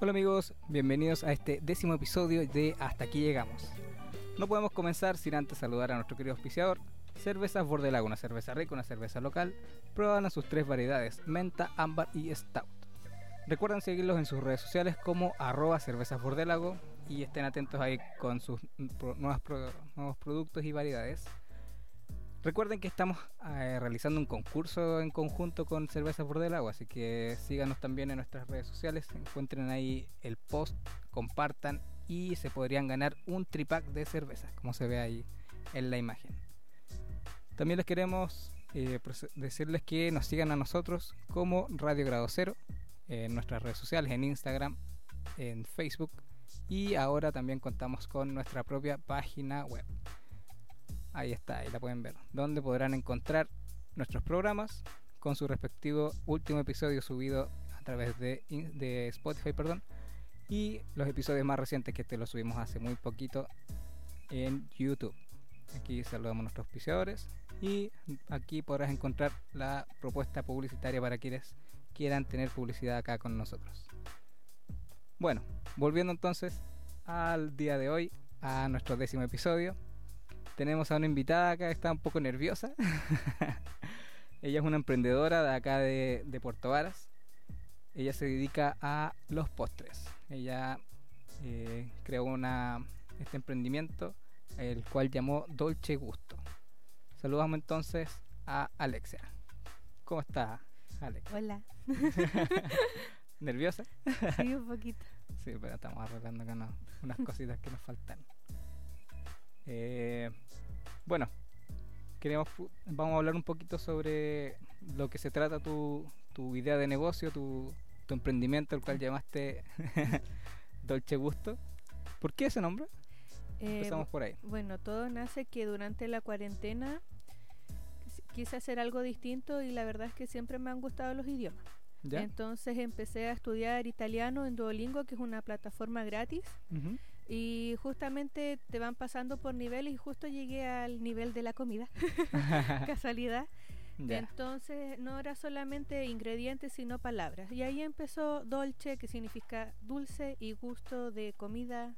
Hola amigos, bienvenidos a este décimo episodio de Hasta aquí llegamos. No podemos comenzar sin antes saludar a nuestro querido auspiciador, Cervezas Bordelago, una cerveza rica, una cerveza local. Prueban sus tres variedades, menta, ámbar y stout. Recuerden seguirlos en sus redes sociales como arroba cervezas y estén atentos ahí con sus nuevos, nuevos productos y variedades. Recuerden que estamos eh, realizando un concurso en conjunto con Cervezas Bordelago, así que síganos también en nuestras redes sociales, encuentren ahí el post, compartan y se podrían ganar un tripack de cervezas, como se ve ahí en la imagen. También les queremos eh, decirles que nos sigan a nosotros como Radio Grado Cero en nuestras redes sociales, en Instagram, en Facebook y ahora también contamos con nuestra propia página web. Ahí está, ahí la pueden ver, donde podrán encontrar nuestros programas con su respectivo último episodio subido a través de, Spotify, perdón, y los episodios más recientes que te los subimos hace muy poquito en YouTube. Aquí saludamos a nuestros auspiciadores y aquí podrás encontrar la propuesta publicitaria para quienes quieran tener publicidad acá con nosotros. Bueno, volviendo entonces al día de hoy, a nuestro décimo episodio, tenemos a una invitada acá que está un poco nerviosa. Ella es una emprendedora de acá de, de Puerto Varas. Ella se dedica a los postres. Ella eh, creó una, este emprendimiento el cual llamó Dolce Gusto. Saludamos entonces a Alexia. ¿Cómo está, Alex? Hola. ¿Nerviosa? Sí, un poquito. Sí, pero estamos arreglando acá unas cositas que nos faltan. Eh, bueno, queremos, vamos a hablar un poquito sobre lo que se trata tu, tu idea de negocio, tu, tu emprendimiento, el cual llamaste Dolce Gusto. ¿Por qué ese nombre? Eh, Empezamos por ahí. Bueno, todo nace que durante la cuarentena quise hacer algo distinto y la verdad es que siempre me han gustado los idiomas. Entonces empecé a estudiar italiano en Duolingo, que es una plataforma gratis. Y justamente te van pasando por niveles y justo llegué al nivel de la comida. Casualidad. Entonces no era solamente ingredientes, sino palabras. Y ahí empezó dolce, que significa dulce, y gusto de comida,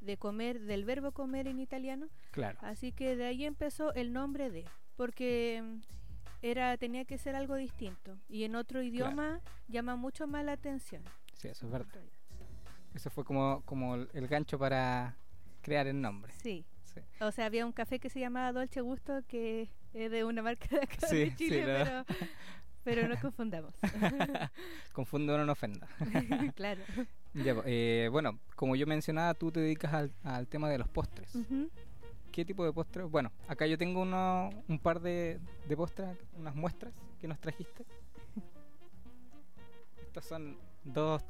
de comer, del verbo comer en italiano. Claro. Así que de ahí empezó el nombre de, porque mm, era tenía que ser algo distinto y en otro idioma llama mucho más la atención. Sí, eso es verdad. Eso fue como, como el gancho para crear el nombre. Sí. O sea, había un café que se llamaba Dolce Gusto que es de una marca de acá de Chile, pero pero no confundamos. Confundo no ofenda. claro. Eh, bueno, como yo mencionaba, tú te dedicas al, tema de los postres. ¿Qué tipo de postres? Bueno, acá yo tengo uno, un par de, de postres, unas muestras que nos trajiste. Estas son dos.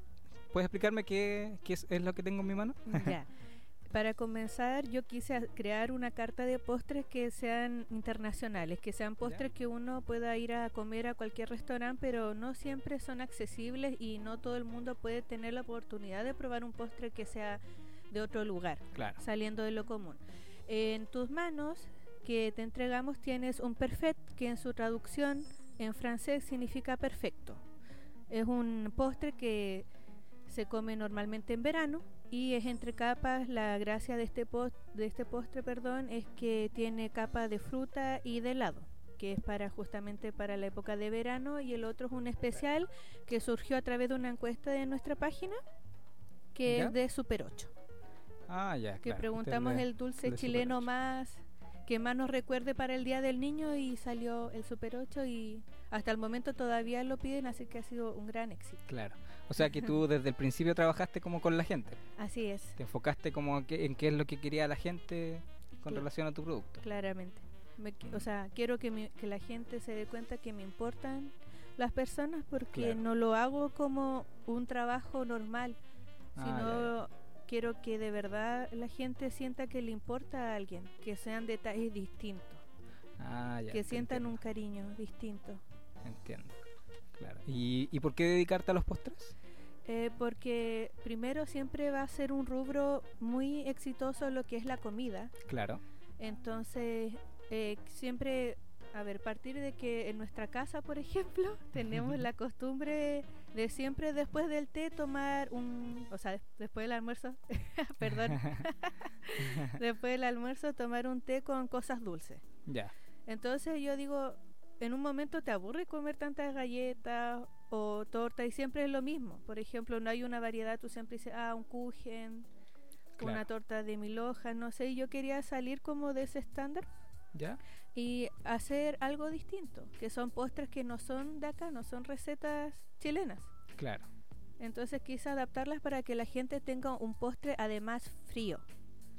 ¿Puedes explicarme qué, qué es, es, lo que tengo en mi mano? Ya. Para comenzar, yo quise crear una carta de postres que sean internacionales, que sean postres que uno pueda ir a comer a cualquier restaurante, pero no siempre son accesibles y no todo el mundo puede tener la oportunidad de probar un postre que sea de otro lugar, saliendo de lo común. En tus manos que te entregamos tienes un perfect, que en su traducción en francés significa perfecto. Es un postre que se come normalmente en verano y es entre capas. La gracia de este, post, de este postre perdón, es que tiene capa de fruta y de helado que es para justamente para la época de verano y el otro es un especial que surgió a través de una encuesta de nuestra página que es de Super 8. Ah, ya. Que preguntamos el dulce chileno más que más nos recuerde para el Día del Niño y salió el Super 8 y hasta el momento todavía lo piden, así que ha sido un gran éxito. Claro. O sea que tú desde el principio trabajaste como con la gente. Así es. Te enfocaste como en qué es lo que quería la gente con relación a tu producto. Claramente. o sea, quiero que, que la gente se dé cuenta que me importan las personas porque no lo hago como un trabajo normal, ah, sino quiero que de verdad la gente sienta que le importa a alguien, que sean detalles distintos, ah, que sientan un cariño distinto. Entiendo, claro. ¿Y, ¿Y por qué dedicarte a los postres? Eh, porque primero siempre va a ser un rubro muy exitoso lo que es la comida. Claro. Entonces eh, siempre, a ver, partir de que en nuestra casa, por ejemplo, tenemos la costumbre de siempre después del té tomar un, o sea, des- después del almuerzo, perdón, después del almuerzo tomar un té con cosas dulces. Ya, Entonces yo digo, en un momento te aburre comer tantas galletas o torta y siempre es lo mismo. Por ejemplo, no hay una variedad, tú siempre dices, ah, un kuchen, una torta de mil hojas, no sé. y Yo quería salir como de ese estándar ya, y hacer algo distinto, que son postres que no son de acá, no son recetas chilenas. claro. Entonces quise adaptarlas para que la gente tenga un postre además frío,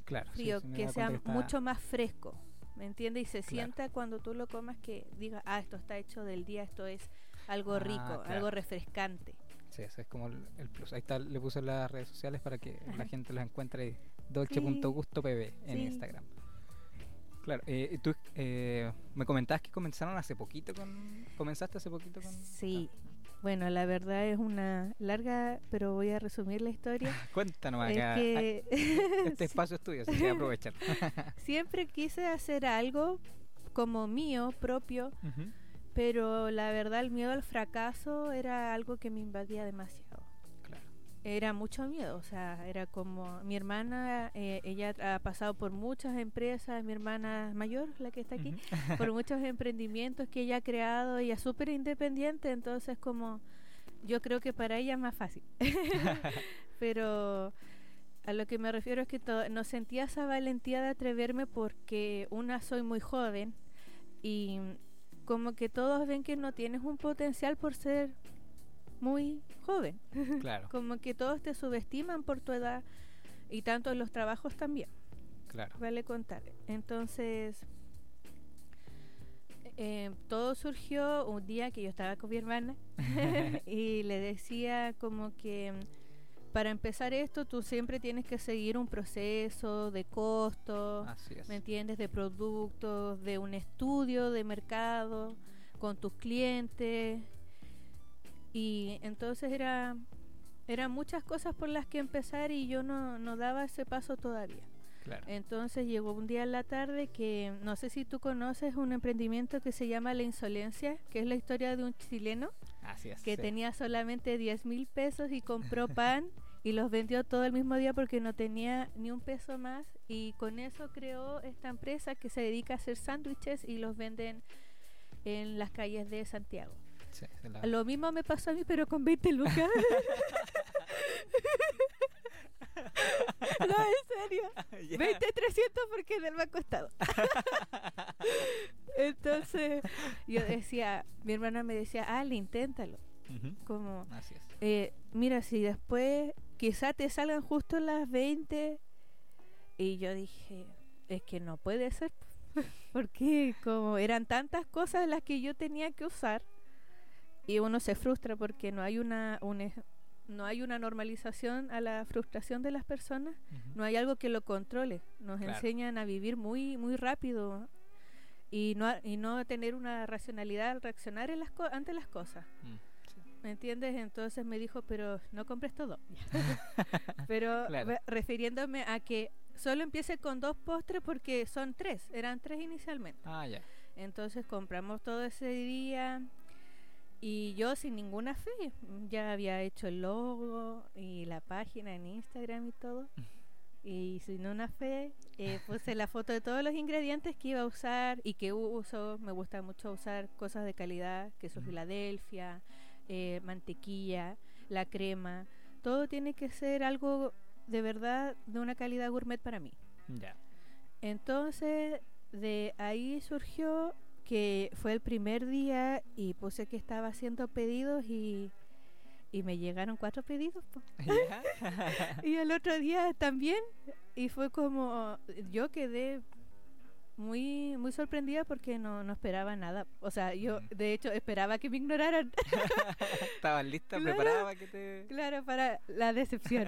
Claro, frío, sí, que sea mucho más fresco, ¿me entiendes? Y se Claro. sienta cuando tú lo comas que diga, ah, esto está hecho del día, esto es algo Ah, rico, claro. algo refrescante. Sí, ese es como el, el plus. Ahí está, le puse las redes sociales para que la gente los encuentre. Dolce.gustopb en Sí. Instagram. Claro, eh, tú eh, me comentabas que comenzaron hace poquito con... ¿Comenzaste hace poquito con...? Sí. Bueno, la verdad es una larga, pero voy a resumir la historia. Cuéntanos es acá. que Este espacio es tuyo, así que aprovechar. siempre quise hacer algo como mío, propio, pero la verdad el miedo al fracaso era algo que me invadía demasiado. Era mucho miedo, o sea, era como mi hermana, eh, ella ha pasado por muchas empresas, mi hermana mayor, la que está aquí, por muchos emprendimientos que ella ha creado, ella es súper independiente, entonces como yo creo que para ella es más fácil. Pero a lo que me refiero es que no sentía esa valentía de atreverme porque una soy muy joven y como que todos ven que no tienes un potencial por ser muy joven. claro, Como que todos te subestiman por tu edad y tanto en los trabajos también claro. vale contar. Entonces, eh, todo surgió un día que yo estaba con mi hermana y le decía como que para empezar esto tú siempre tienes que seguir un proceso de costos. ¿me entiendes? De productos, de un estudio de mercado con tus clientes. Y entonces era eran muchas cosas por las que empezar y yo no, no daba ese paso todavía. Claro. Entonces llegó un día en la tarde que no sé si tú conoces un emprendimiento que se llama La Insolencia, que es la historia de un chileno Así es. que sí. tenía solamente 10 mil pesos y compró pan y los vendió todo el mismo día porque no tenía ni un peso más y con eso creó esta empresa que se dedica a hacer sándwiches y los venden en las calles de Santiago. Sí, se la- Lo mismo me pasó a mí pero con 20 lucas. no, en serio. Ya. 20, 300 porque del banco estado. Entonces yo decía, mi hermana me decía, Ale, inténtalo. Como, Así es. eh, mira, si después quizá te salgan justo las 20. Y yo dije, es que no puede ser. Porque como eran tantas cosas las que yo tenía que usar. Y uno se frustra porque no hay una, un ej- no hay una normalización a la frustración de las personas no hay algo que lo controle. Nos Claro. enseñan a vivir muy muy rápido y no a- y no tener una racionalidad al reaccionar en las co- ante las cosas. Mm, sí. ¿Me entiendes? Entonces me dijo, pero no compres todo. pero Claro. refiriéndome a que solo empiece con dos postres porque son tres, eran tres inicialmente. Ah, ya. Entonces compramos todo ese día y yo sin ninguna fe ya había hecho el logo y la página en Instagram y todo. Y sin una fe eh, puse la foto de todos los ingredientes que iba a usar y que uso. Me gusta mucho usar cosas de calidad, queso Ujú. Filadelfia, eh, mantequilla, la crema. Todo tiene que ser algo de verdad de una calidad gourmet para mí. Ya. Entonces, de ahí surgió que fue el primer día y puse que estaba haciendo pedidos y, y me llegaron cuatro pedidos. Y el otro día también. Y fue como, yo quedé muy muy sorprendida porque no, no esperaba nada. O sea, yo de hecho esperaba que me ignoraran. ¿Estabas lista, Claro. preparada para que te...? claro, para la decepción.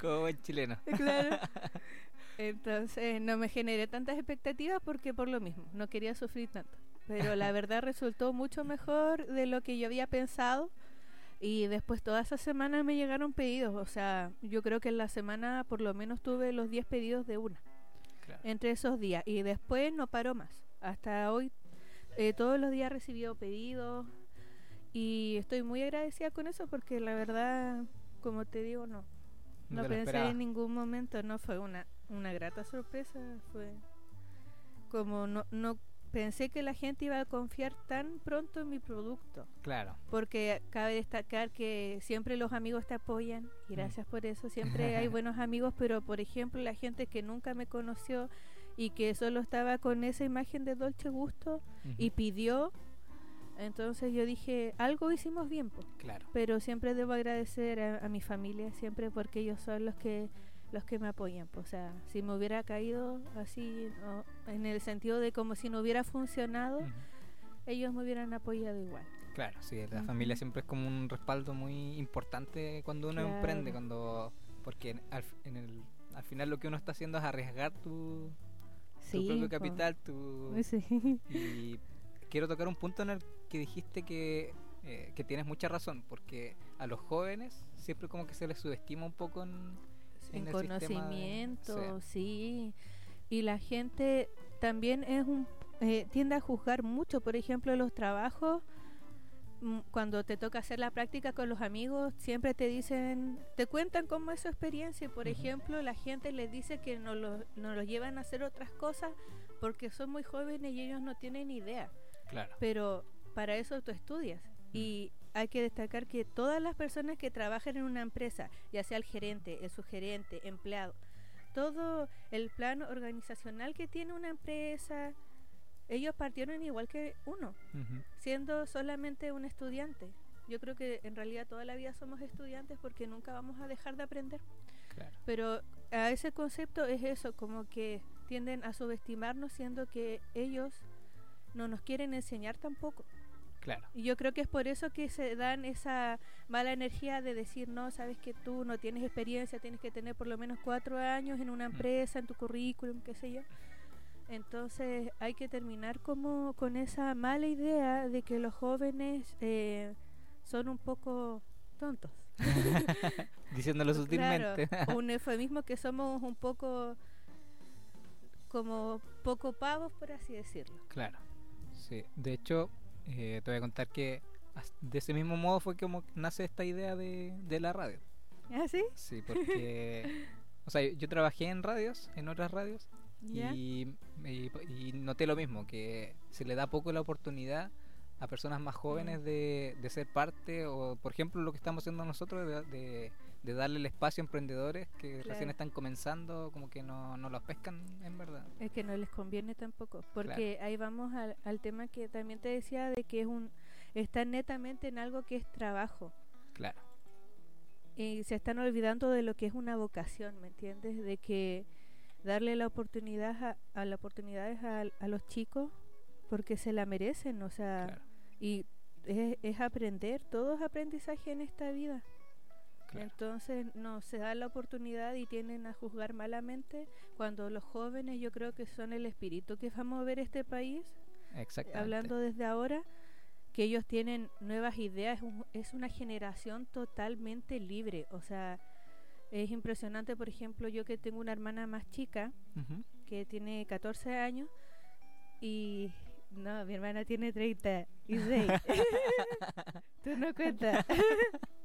Como buen chileno. claro. Entonces no me generé tantas expectativas porque por lo mismo, no quería sufrir tanto. Pero la verdad resultó mucho mejor de lo que yo había pensado. Y después toda esa semana me llegaron pedidos. O sea, yo creo que en la semana por lo menos tuve los 10 pedidos de una. Claro. Entre esos días. Y después no paró más. Hasta hoy eh, todos los días he recibido pedidos. Y estoy muy agradecida con eso porque la verdad, como te digo, no. No pensé en ningún momento. No fue una, una grata sorpresa. Fue como no, no pensé que la gente iba a confiar tan pronto en mi producto. Claro. Porque cabe destacar que siempre los amigos te apoyan y Mm. gracias por eso. Siempre hay buenos amigos, pero por ejemplo la gente que nunca me conoció y que solo estaba con esa imagen de Dolce Gusto y pidió, entonces yo dije, algo hicimos bien, po". Claro. pero siempre debo agradecer a, a mi familia, siempre porque ellos son los que los que me apoyan. po. O sea, si me hubiera caído así, o en el sentido de como si no hubiera funcionado, ellos me hubieran apoyado igual. Claro, sí, la familia siempre es como un respaldo muy importante cuando uno emprende, cuando porque en- al, en el, al final lo que uno está haciendo es arriesgar tu, tu propio capital, tu Sí. y quiero tocar un punto en el que dijiste que eh, que tienes mucha razón, porque a los jóvenes siempre como que se les subestima un poco en, en en el de- conocimiento, sí. Y la gente también es un eh, tiende a juzgar mucho, por ejemplo, los trabajos. mm, Cuando te toca hacer la práctica con los amigos, siempre te dicen, te cuentan cómo es su experiencia. Por ejemplo, la gente les dice que no los no los llevan a hacer otras cosas porque son muy jóvenes y ellos no tienen idea Claro. pero para eso tú estudias. Y hay que destacar que todas las personas que trabajan en una empresa, ya sea el gerente, el subgerente, empleado, todo el plan organizacional que tiene una empresa, ellos partieron igual que uno, siendo solamente un estudiante. Yo creo que en realidad toda la vida somos estudiantes porque nunca vamos a dejar de aprender. Claro. Pero a ese concepto es eso, como que tienden a subestimarnos siendo que ellos no nos quieren enseñar tampoco. Claro. Y yo creo que es por eso que se dan esa mala energía de decir, no, sabes que tú no tienes experiencia, tienes que tener por lo menos cuatro años en una Mm. empresa, en tu currículum, qué sé yo. Entonces hay que terminar como con esa mala idea de que los jóvenes eh, son un poco tontos. Diciéndolo sutilmente. Claro, un eufemismo que somos un poco como poco pavos, por así decirlo. Claro, sí. De hecho, eh, te voy a contar que de ese mismo modo fue como nace esta idea de, de la radio. ¿Ah, sí? Sí, porque, o sea, yo trabajé en radios, en otras radios, y, y, y noté lo mismo, que se le da poco la oportunidad a personas más jóvenes Mm. de, de ser parte, o por ejemplo lo que estamos haciendo nosotros, de, de, de darle el espacio a emprendedores que recién están comenzando, como que no, no los pescan en verdad. Es que no les conviene tampoco, porque ahí vamos al, al tema que también te decía de que es un está netamente en algo que es trabajo Claro, y se están olvidando de lo que es una vocación, ¿me entiendes? De que darle la oportunidad a, a la oportunidades a, a los chicos porque se la merecen, o sea, claro, y es, es aprender, todo es aprendizaje en esta vida. Claro. Entonces no se da la oportunidad y tienden a juzgar malamente cuando los jóvenes yo creo que son el espíritu que va a mover este país, hablando desde ahora, que ellos tienen nuevas ideas, es, un- es una generación totalmente libre, o sea, es impresionante, por ejemplo, yo que tengo una hermana más chica, que tiene 14 años, y no, mi hermana tiene 36. Tú no cuentas.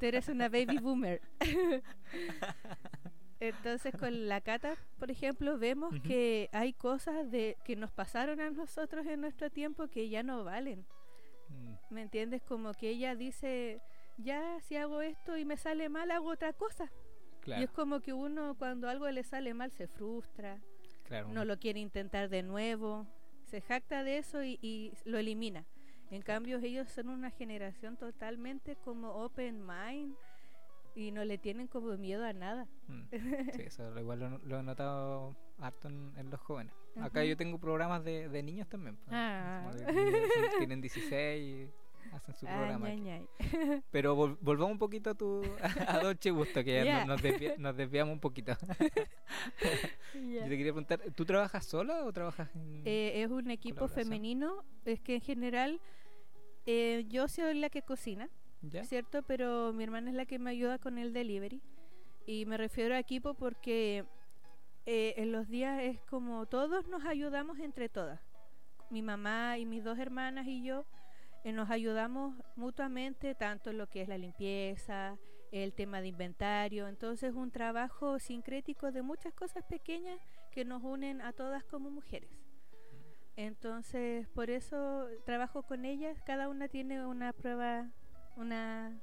Tú eres una baby boomer. Entonces con la cata, por ejemplo, vemos que hay cosas de que nos pasaron a nosotros en nuestro tiempo que ya no valen. Mm, ¿Me entiendes? Como que ella dice, ya si hago esto y me sale mal, hago otra cosa. Claro, Y es como que uno cuando algo le sale mal se frustra, claro. no lo quiere intentar de nuevo, se jacta de eso y, y lo elimina. En cambio, ellos son una generación totalmente como open mind y no le tienen como miedo a nada. Mm, Sí, eso lo- igual lo, lo he notado harto en, en los jóvenes. Acá Ujú. yo tengo programas de, de niños también. pues, Ah. tienen 16 y hacen su Ay, programa. ñay, aquí. ñay. Pero vol- volvamos un poquito a tu a Dolce Gusto, que no- nos, desvia- nos desviamos un poquito. Ya. Yo te quería preguntar, ¿tú trabajas sola o trabajas en...? Eh, es un equipo femenino, es que en general eh, yo soy la que cocina, ¿Ya? ¿cierto? Pero mi hermana es la que me ayuda con el delivery. Y me refiero a equipo porque eh, en los días es como todos nos ayudamos entre todas. Mi mamá y mis dos hermanas y yo eh, nos ayudamos mutuamente, tanto en lo que es la limpieza, el tema de inventario. Entonces, un trabajo sincrético de muchas cosas pequeñas que nos unen a todas como mujeres. Entonces, por eso trabajo con ellas. Cada una tiene una prueba, una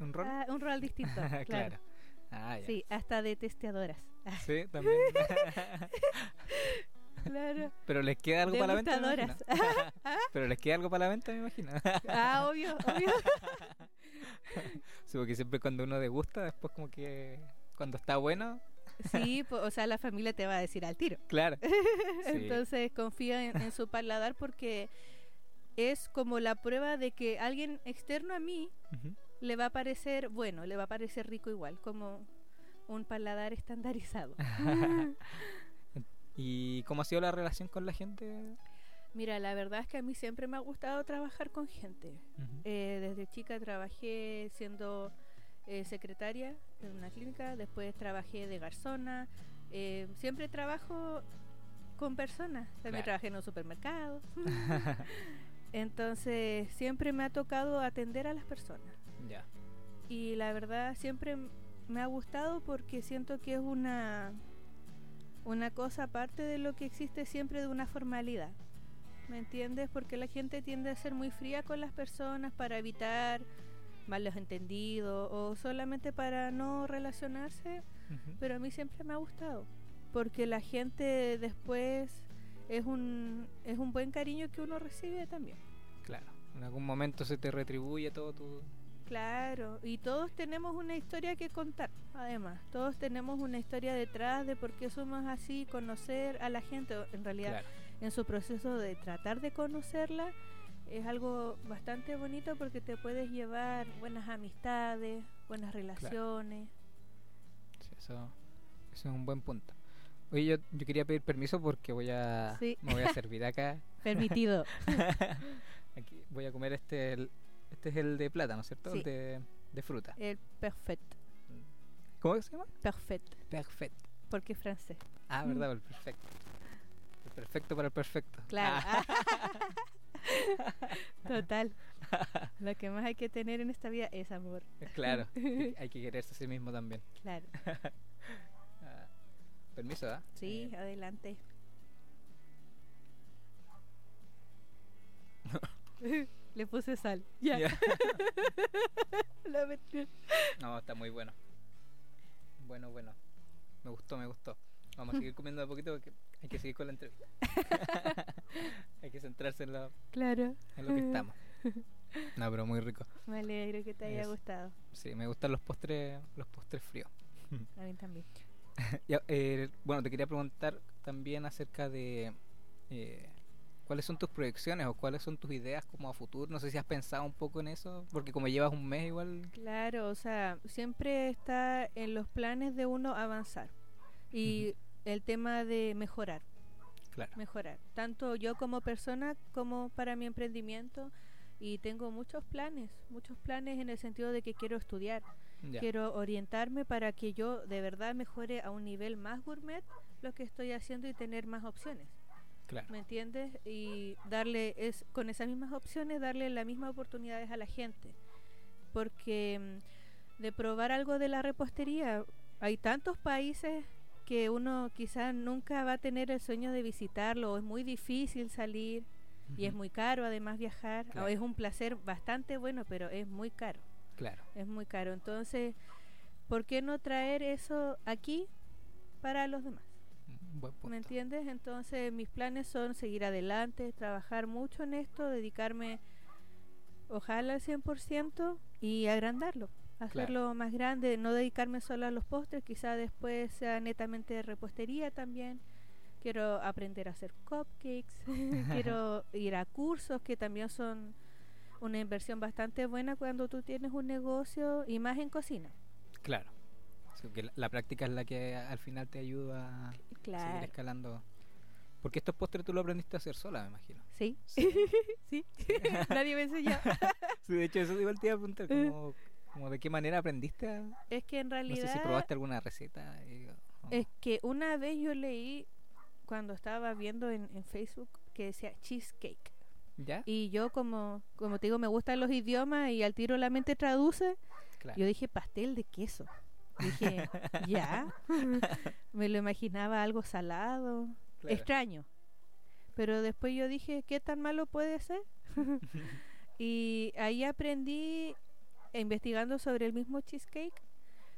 ¿Un rol? ah, un rol distinto. claro. claro. Ah, ya. Sí, hasta de testeadoras. Sí, también. claro. Pero les queda algo para la venta, me imagino. Degustadoras. Pero les queda algo para la venta, me imagino. Ah, obvio, obvio. Sí, porque siempre cuando uno degusta, después como que cuando está bueno, Sí, o sea, la familia te va a decir al tiro. claro. Sí. Entonces confía en, en su paladar porque es como la prueba de que alguien externo a mí le va a parecer bueno, le va a parecer rico igual, como un paladar estandarizado. ¿Y cómo ha sido la relación con la gente? Mira, la verdad es que a mí siempre me ha gustado trabajar con gente. Eh, desde chica trabajé siendo eh, secretaria en una clínica, después trabajé de garzona. eh, siempre trabajo con personas. También Claro. trabajé en un supermercado. Entonces, siempre me ha tocado atender a las personas. ya. Y la verdad, siempre me ha gustado porque siento que es una, una cosa aparte de lo que existe siempre de una formalidad. ¿Me entiendes? Porque la gente tiende a ser muy fría con las personas para evitar malos entendidos o solamente para no relacionarse, pero a mí siempre me ha gustado, porque la gente después es un, es un buen cariño que uno recibe también. Claro. En algún momento se te retribuye todo tu... Claro, y todos tenemos una historia que contar, además, todos tenemos una historia detrás de por qué somos así, conocer a la gente, en realidad Claro. en su proceso de tratar de conocerla es algo bastante bonito porque te puedes llevar buenas amistades, buenas relaciones. Sí, eso, eso es un buen punto. Oye, yo, yo quería pedir permiso porque voy a... Sí. Me voy a servir acá. Permitido. Aquí voy a comer este... el- este es el de plátano, ¿cierto? El Sí. de, de fruta. El perfecto, ¿Cómo se llama? perfecto, Perfecto. porque es francés. Ah, verdad, el perfecto. El perfecto para el perfecto. Claro. Ah, Total. Lo que más hay que tener en esta vida es amor. claro. hay- que quererse a sí mismo también. Claro. Ah, permiso, ¿ah? Sí, Eh, adelante. Le puse sal. Ya. No, está muy bueno. Bueno, bueno. Me gustó, me gustó. Vamos a seguir comiendo de poquito porque hay que seguir con la entrevista. hay que centrarse en lo, Claro. en lo que estamos. No, pero muy rico. Me alegro que te haya Es- gustado. Sí, me gustan los postres, los postres fríos. A mí también. Ya, eh, bueno, te quería preguntar también acerca de eh, cuáles son tus proyecciones o cuáles son tus ideas como a futuro. No sé si has pensado un poco en eso, porque como llevas un mes igual. Claro, o sea, siempre está en los planes de uno avanzar. Y el tema de mejorar. Claro. mejorar, tanto yo como persona como para mi emprendimiento y tengo muchos planes, muchos planes en el sentido de que quiero estudiar, Ya, quiero orientarme para que yo de verdad mejore a un nivel más gourmet lo que estoy haciendo y tener más opciones, claro. ¿me entiendes? Y darle es con esas mismas opciones darle las mismas oportunidades a la gente, porque mm, de probar algo de la repostería hay tantos países que uno quizás nunca va a tener el sueño de visitarlo, o es muy difícil salir y es muy caro además viajar, o es un placer bastante bueno, pero es muy caro, Claro. es muy caro. Entonces, ¿por qué no traer eso aquí para los demás? Punto. ¿Me entiendes? Entonces, mis planes son seguir adelante, trabajar mucho en esto, dedicarme ojalá al 100% y agrandarlo, hacerlo más grande, no dedicarme solo a los postres, quizá después sea netamente de repostería también. Quiero aprender a hacer cupcakes, quiero ir a cursos que también son una inversión bastante buena cuando tú tienes un negocio y más en cocina. Claro. Que la, la práctica es la que al final te ayuda a seguir escalando Porque estos postres tú lo aprendiste a hacer sola, me imagino. Sí, Sí. sí. Nadie me enseñó. Sí, de hecho, eso igual te iba a preguntar, como, como de qué manera aprendiste a... es que en No realidad sé si probaste alguna receta. eh, o- es que una vez yo leí cuando estaba viendo en, en Facebook que decía cheesecake. ¿Ya? Y yo como, como te digo, me gustan los idiomas y al tiro la mente traduce. Claro. Yo dije pastel de queso. Dije, ya. me lo imaginaba algo salado, Claro. extraño. Pero después yo dije, ¿qué tan malo puede ser? y ahí aprendí, investigando sobre el mismo cheesecake,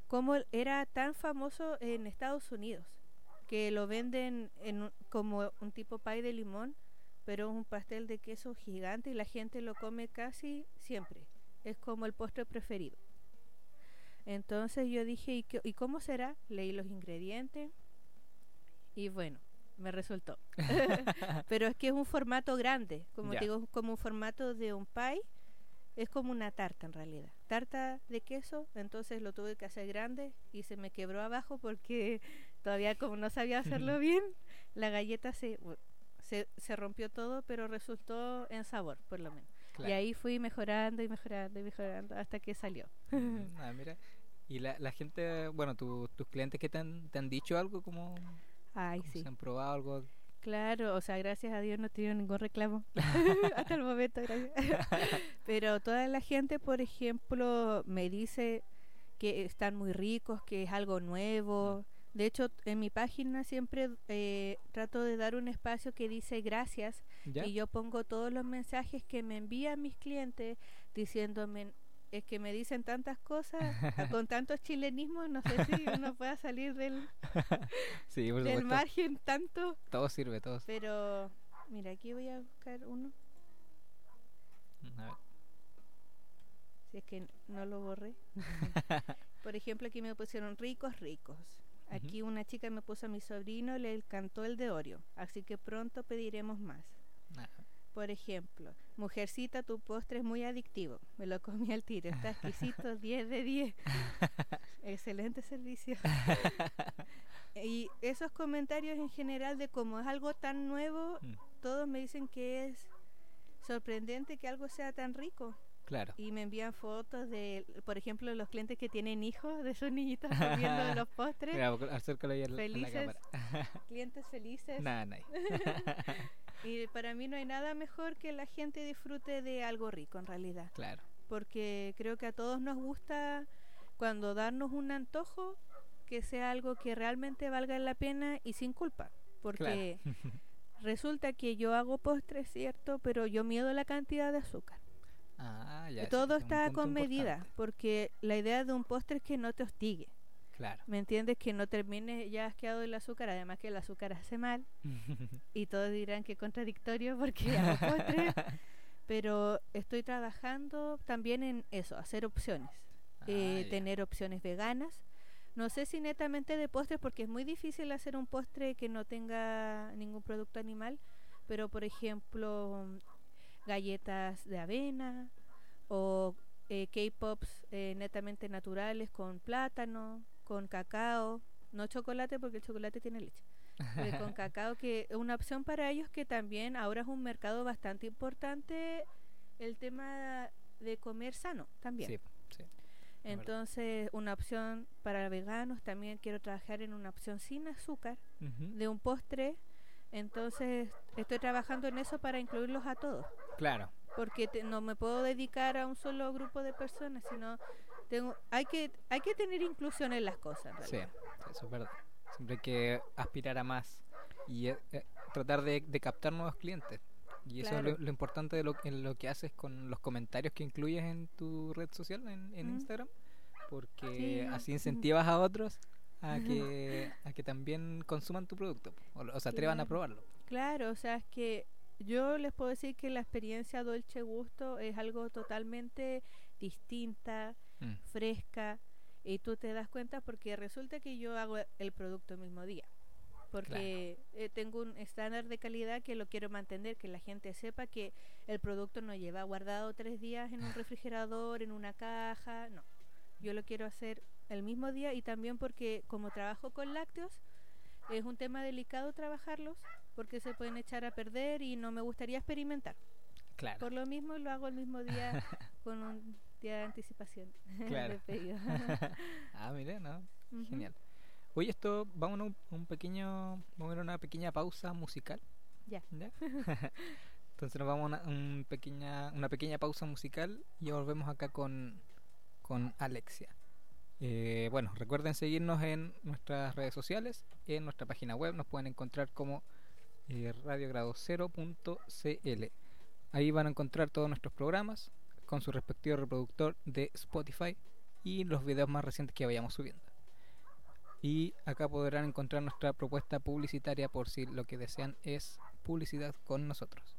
cómo era tan famoso en Estados Unidos, que lo venden en como un tipo pie de limón, pero es un pastel de queso gigante y la gente lo come casi siempre. Es como el postre preferido. Entonces yo dije, ¿y, qué- ¿y cómo será? Leí los ingredientes y bueno, me resultó. Pero es que es un formato grande, como digo, como un formato de un pie. Es como una tarta en realidad. Tarta de queso, entonces lo tuve que hacer grande y se me quebró abajo porque todavía como no sabía hacerlo bien, la galleta se, se, se rompió todo, pero resultó en sabor, por lo menos. Claro. Y ahí fui mejorando y mejorando y mejorando hasta que salió. Mm, ah, mira. Y la, la gente, bueno, tu- tus clientes que te han, te han dicho algo como, Ay, como sí. si han probado algo. Claro, o sea, gracias a Dios no he tenido ningún reclamo hasta el momento, gracias. Pero toda la gente, por ejemplo, me dice que están muy ricos, que es algo nuevo. De hecho, en mi página siempre eh, trato de dar un espacio que dice gracias ¿Ya? y yo pongo todos los mensajes que me envían mis clientes diciéndome es que me dicen tantas cosas con tantos chilenismos, no sé si uno pueda salir del, sí, del margen tanto. Todo sirve, todo. Pero, mira, aquí voy a buscar uno. A ver. Si es que no lo borré. Por ejemplo, aquí me pusieron ricos, ricos. Aquí una chica me puso a mi sobrino, le encantó el de Oreo. Así que pronto pediremos más. Ah, Por ejemplo, mujercita, tu postre es muy adictivo. Me lo comí al tiro. Está exquisito, 10 de 10. Excelente servicio. y esos comentarios en general de cómo es algo tan nuevo, Mm, todos me dicen que es sorprendente que algo sea tan rico. Claro. Y me envían fotos de, por ejemplo, los clientes que tienen hijos de sus niñitos comiendo los postres. Mira, acércalo la, Felices. cámara. Clientes felices. Nada, nadie. Y para mí no hay nada mejor que la gente disfrute de algo rico en realidad. Claro. Porque creo que a todos nos gusta cuando darnos un antojo que sea algo que realmente valga la pena y sin culpa. Porque resulta que yo hago postres, ¿cierto? Pero yo miedo la cantidad de azúcar. Ah, ya. Todo está con medida, importante. porque la idea de un postre es que no te hostigue. Claro. ¿Me entiendes? Que no termines ya asqueado del azúcar, además que el azúcar hace mal. Y todos dirán que contradictorio porque hago postres. Pero estoy trabajando también en eso, hacer opciones. eh, Ah, ya. tener opciones veganas. No sé si netamente de postres, porque es muy difícil hacer un postre que no tenga ningún producto animal, pero por ejemplo, galletas de avena o eh, K-pops eh, netamente naturales con plátano, con cacao, no chocolate porque el chocolate tiene leche. eh, con cacao que es una opción para ellos que también ahora es un mercado bastante importante el tema de comer sano también. Sí, sí. verdad. Entonces, una opción para veganos, también quiero trabajar en una opción sin azúcar de un postre. Entonces, estoy trabajando en eso para incluirlos a todos, Claro. porque te- no me puedo dedicar a un solo grupo de personas, sino tengo hay que hay que tener inclusión en las cosas. en Sí, eso es verdad. Siempre hay que aspirar a más y eh, eh, tratar de, de captar nuevos clientes. Y eso es lo, lo importante de lo, en lo que haces con los comentarios que incluyes en tu red social, en, en Mm. Instagram, porque Sí. así incentivas a otros a que, a que también consuman tu producto o, o se atrevan a Claro. probarlo. Claro, o sea, es que yo les puedo decir que la experiencia Dolce Gusto es algo totalmente distinta, Mm, fresca, y tú te das cuenta porque resulta que yo hago el producto el mismo día. Porque eh, tengo un estándar de calidad que lo quiero mantener, que la gente sepa que el producto no lleva guardado tres días en un refrigerador, en una caja, no. Yo lo quiero hacer el mismo día y también porque como trabajo con lácteos, es un tema delicado trabajarlos porque se pueden echar a perder y no me gustaría experimentar. Claro. Por lo mismo lo hago el mismo día con un día de anticipación Claro. de ah, mire, ¿no? Genial. Oye, esto, vamos a un, un pequeño, vamos a una pequeña pausa musical. Ya. Entonces nos vamos a una, un pequeña, una pequeña pausa musical y volvemos acá con, con Alexia. Eh, bueno, recuerden seguirnos en nuestras redes sociales, en nuestra página web nos pueden encontrar como eh, radiogrado0.cl. Ahí van a encontrar todos nuestros programas con su respectivo reproductor de Spotify y los videos más recientes que vayamos subiendo. Y acá podrán encontrar nuestra propuesta publicitaria por si lo que desean es publicidad con nosotros.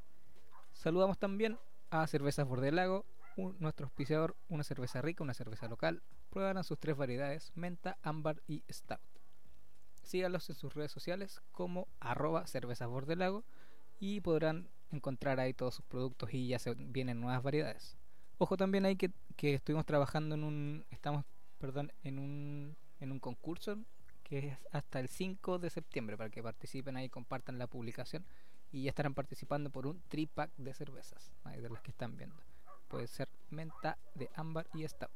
Saludamos también a Cervezas Bordelago, un- nuestro auspiciador, una cerveza rica, una cerveza local. Prueban sus tres variedades, menta, ámbar y stout. Síganlos en sus redes sociales como arroba cervezas bordelago y podrán encontrar ahí todos sus productos y ya se vienen nuevas variedades. Ojo también ahí que, que estuvimos trabajando en un, estamos, perdón, en un, en un concurso que es hasta el 5 de septiembre para que participen ahí, compartan la publicación y ya estarán participando por un tripack de cervezas, de las que están viendo. Puede ser menta de ámbar y stout.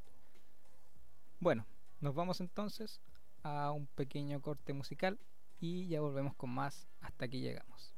Bueno, nos vamos entonces a un pequeño corte musical y ya volvemos con más. Hasta aquí llegamos.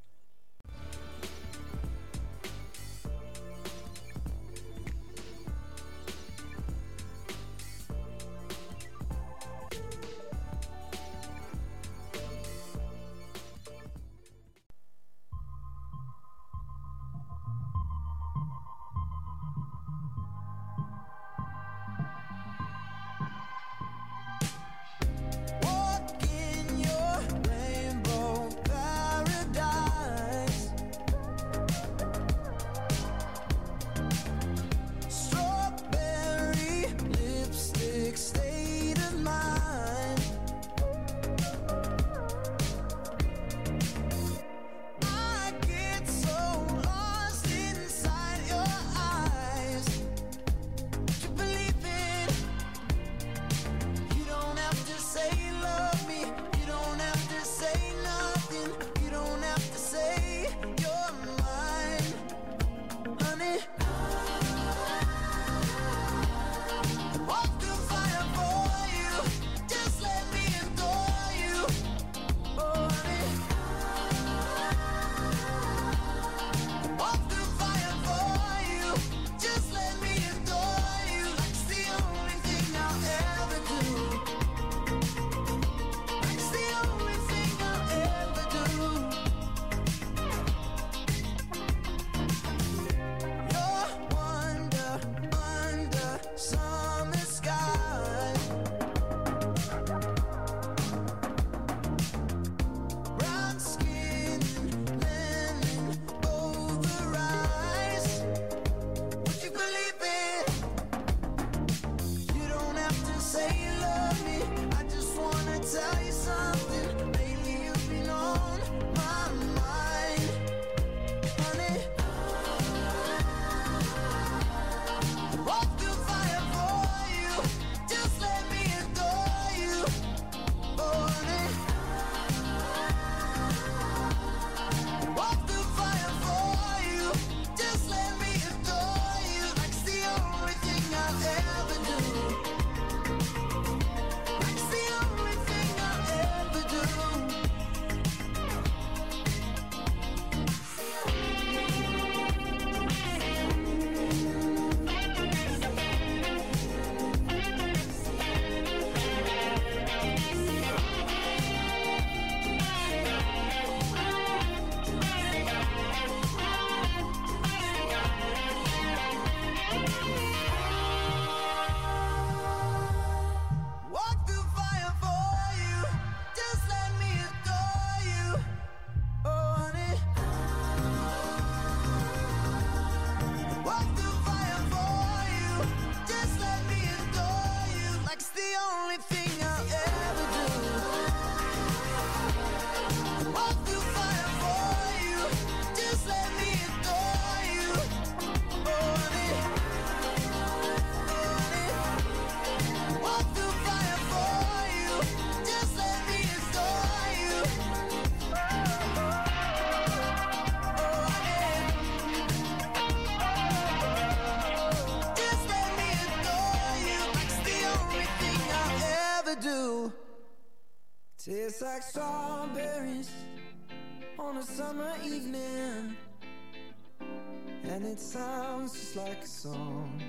Like song.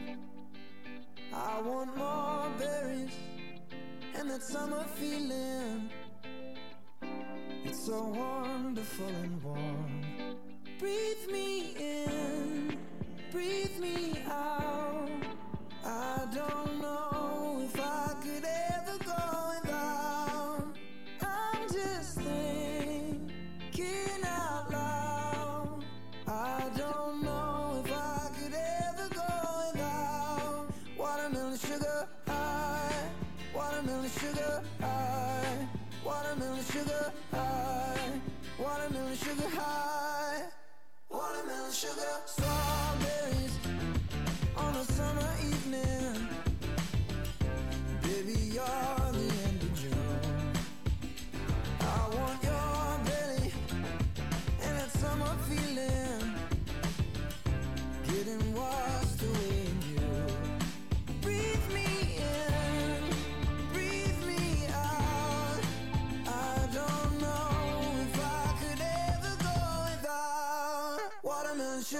I want more berries and that summer feeling. It's so wonderful and warm. Breathe me in, breathe me out. I don't know if I could ever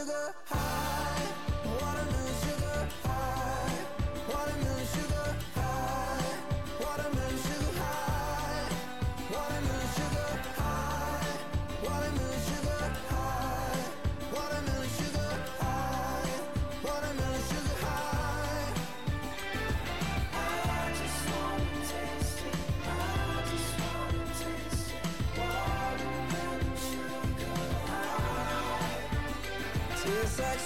sugar high,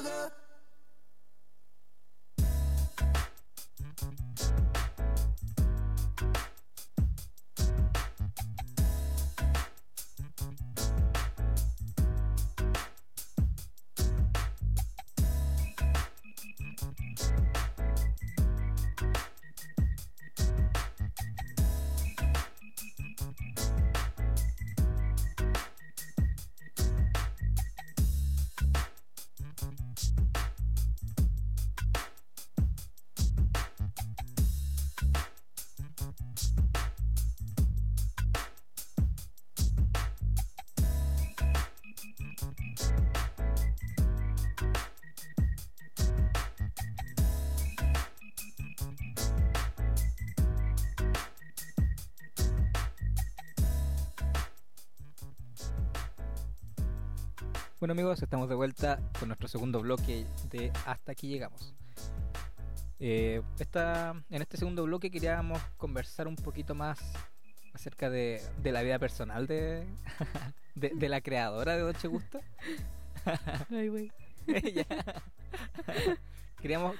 sugar. Bueno amigos, estamos de vuelta con nuestro segundo bloque de Hasta aquí llegamos. Eh, esta, en este segundo bloque queríamos conversar un poquito más acerca de, de la vida personal de, de, de la creadora de Dolce Gusto. Ay, güey. Queríamos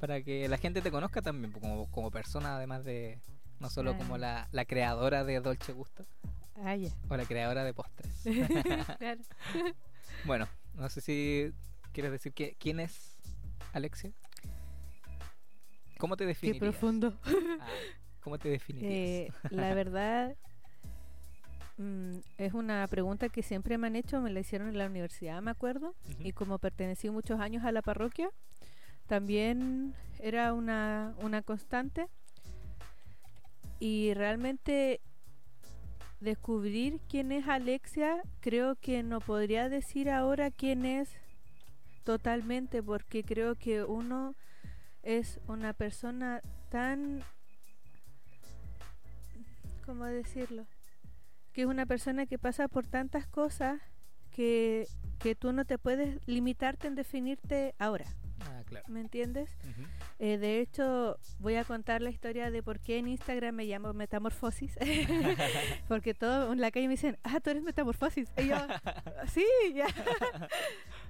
para que la gente te conozca también como, como persona, además de no solo Ah. como la, la creadora de Dolce Gusto Ah, ya. o la creadora de postres. Claro. Bueno, no sé si quieres decir que, quién es Alexia. ¿Cómo te Qué definirías? profundo. Ah, ¿Cómo te definirías? Eh, la verdad mm, es una pregunta que siempre me han hecho, me la hicieron en la universidad, me acuerdo, y como pertenecí muchos años a la parroquia, también era una, una constante. Y realmente descubrir quién es Alexia, creo que no podría decir ahora quién es totalmente, porque creo que uno es una persona tan ¿cómo decirlo? que es una persona que pasa por tantas cosas que, que tú no te puedes limitarte en definirte ahora, Ah, claro. ¿me entiendes? Eh, de hecho, voy a contar la historia de por qué en Instagram me llamo Metamorfosis. Porque todos en la calle me dicen, ah, tú eres Metamorfosis. Y yo, sí, ya.